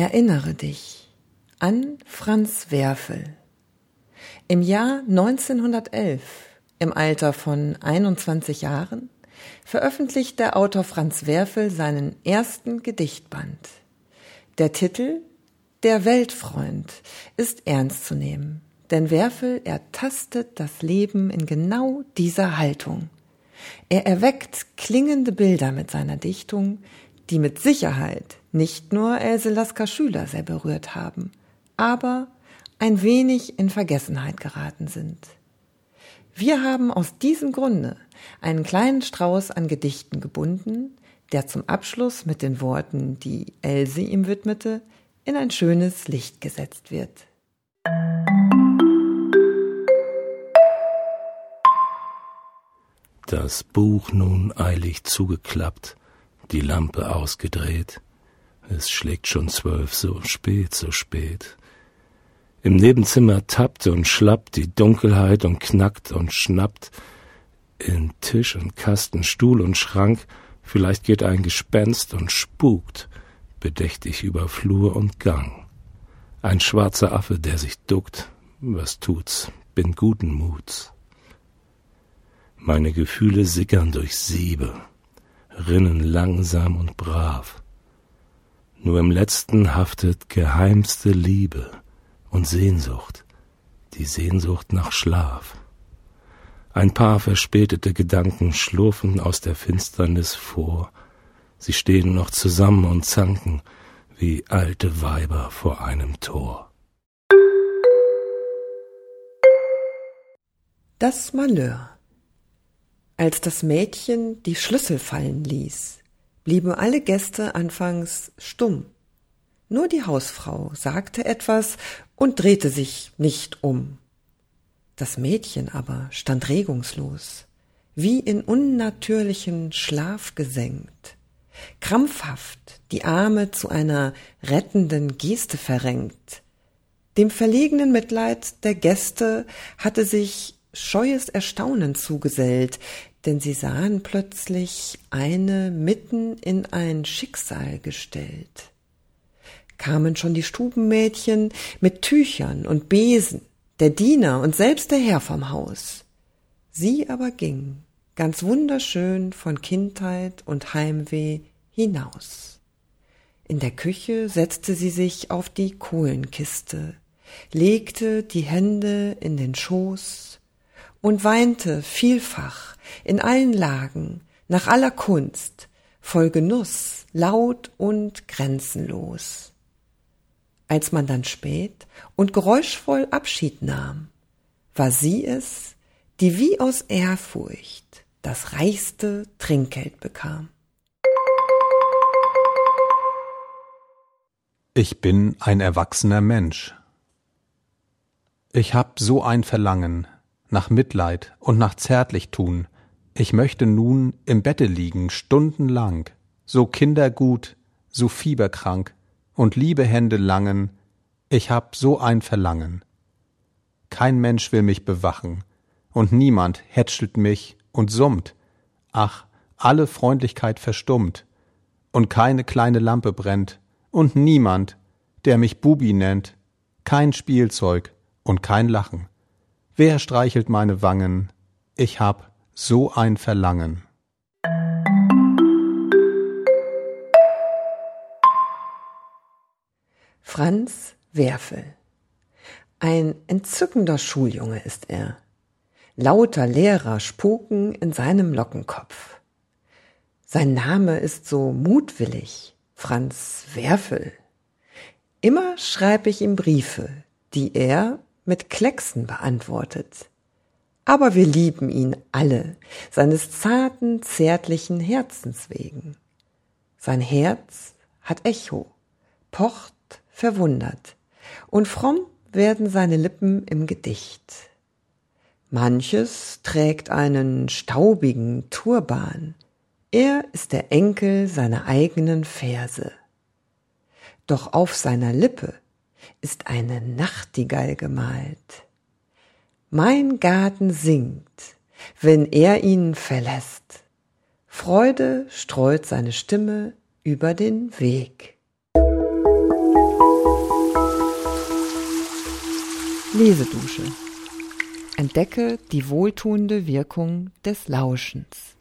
Erinnere dich an Franz Werfel. Im Jahr 1911, im Alter von 21 Jahren, veröffentlicht der Autor Franz Werfel seinen ersten Gedichtband. Der Titel Der Weltfreund ist ernst zu nehmen, denn Werfel ertastet das Leben in genau dieser Haltung. Er erweckt klingende Bilder mit seiner Dichtung, die mit Sicherheit nicht nur Else Lasker Schüler sehr berührt haben, aber ein wenig in Vergessenheit geraten sind. Wir haben aus diesem Grunde einen kleinen Strauß an Gedichten gebunden, der zum Abschluss mit den Worten, die Else ihm widmete, in ein schönes Licht gesetzt wird. Das Buch nun eilig zugeklappt, die Lampe ausgedreht. Es schlägt schon zwölf, so spät, so spät. Im Nebenzimmer tappt und schlappt die Dunkelheit und knackt und schnappt. In Tisch und Kasten, Stuhl und Schrank, vielleicht geht ein Gespenst und spukt, bedächtig über Flur und Gang. Ein schwarzer Affe, der sich duckt, was tut's, bin guten Muts. Meine Gefühle sickern durch Siebe, rinnen langsam und brav. Nur im letzten haftet geheimste Liebe und Sehnsucht, die Sehnsucht nach Schlaf. Ein paar verspätete Gedanken schlurfen aus der Finsternis vor, sie stehen noch zusammen und zanken wie alte Weiber vor einem Tor. Das Malheur als das Mädchen die Schlüssel fallen ließ, blieben alle Gäste anfangs stumm. Nur die Hausfrau sagte etwas und drehte sich nicht um. Das Mädchen aber stand regungslos, wie in unnatürlichen Schlaf gesenkt, krampfhaft die Arme zu einer rettenden Geste verrenkt. Dem verlegenen Mitleid der Gäste hatte sich scheues Erstaunen zugesellt, denn sie sahen plötzlich eine mitten in ein Schicksal gestellt. Kamen schon die Stubenmädchen mit Tüchern und Besen, der Diener und selbst der Herr vom Haus. Sie aber ging, ganz wunderschön von Kindheit und Heimweh hinaus. In der Küche setzte sie sich auf die Kohlenkiste, legte die Hände in den Schoß und weinte vielfach in allen Lagen, nach aller Kunst, voll Genuss, laut und grenzenlos. Als man dann spät und geräuschvoll Abschied nahm, war sie es, die wie aus Ehrfurcht das reichste Trinkgeld bekam. Ich bin ein erwachsener Mensch. Ich hab so ein Verlangen, nach Mitleid und nach Zärtlichtun. Ich möchte nun im Bette liegen, stundenlang, so kindergut, so fieberkrank, und liebe Hände langen, ich hab so ein Verlangen. Kein Mensch will mich bewachen, und niemand hätschelt mich und summt. Ach, alle Freundlichkeit verstummt, und keine kleine Lampe brennt, und niemand, der mich Bubi nennt, kein Spielzeug und kein Lachen. Wer streichelt meine Wangen? Ich hab so ein Verlangen. Franz Werfel. Ein entzückender Schuljunge ist er. Lauter Lehrer spuken in seinem Lockenkopf. Sein Name ist so mutwillig, Franz Werfel. Immer schreib ich ihm Briefe, die er mit Klecksen beantwortet. Aber wir lieben ihn alle, seines zarten, zärtlichen Herzens wegen. Sein Herz hat Echo, pocht verwundert, und fromm werden seine Lippen im Gedicht. Manches trägt einen staubigen Turban, er ist der Enkel seiner eigenen Verse. Doch auf seiner Lippe ist eine Nachtigall gemalt. Mein Garten singt, wenn er ihn verlässt. Freude streut seine Stimme über den Weg. Lesedusche. Entdecke die wohltuende Wirkung des Lauschens.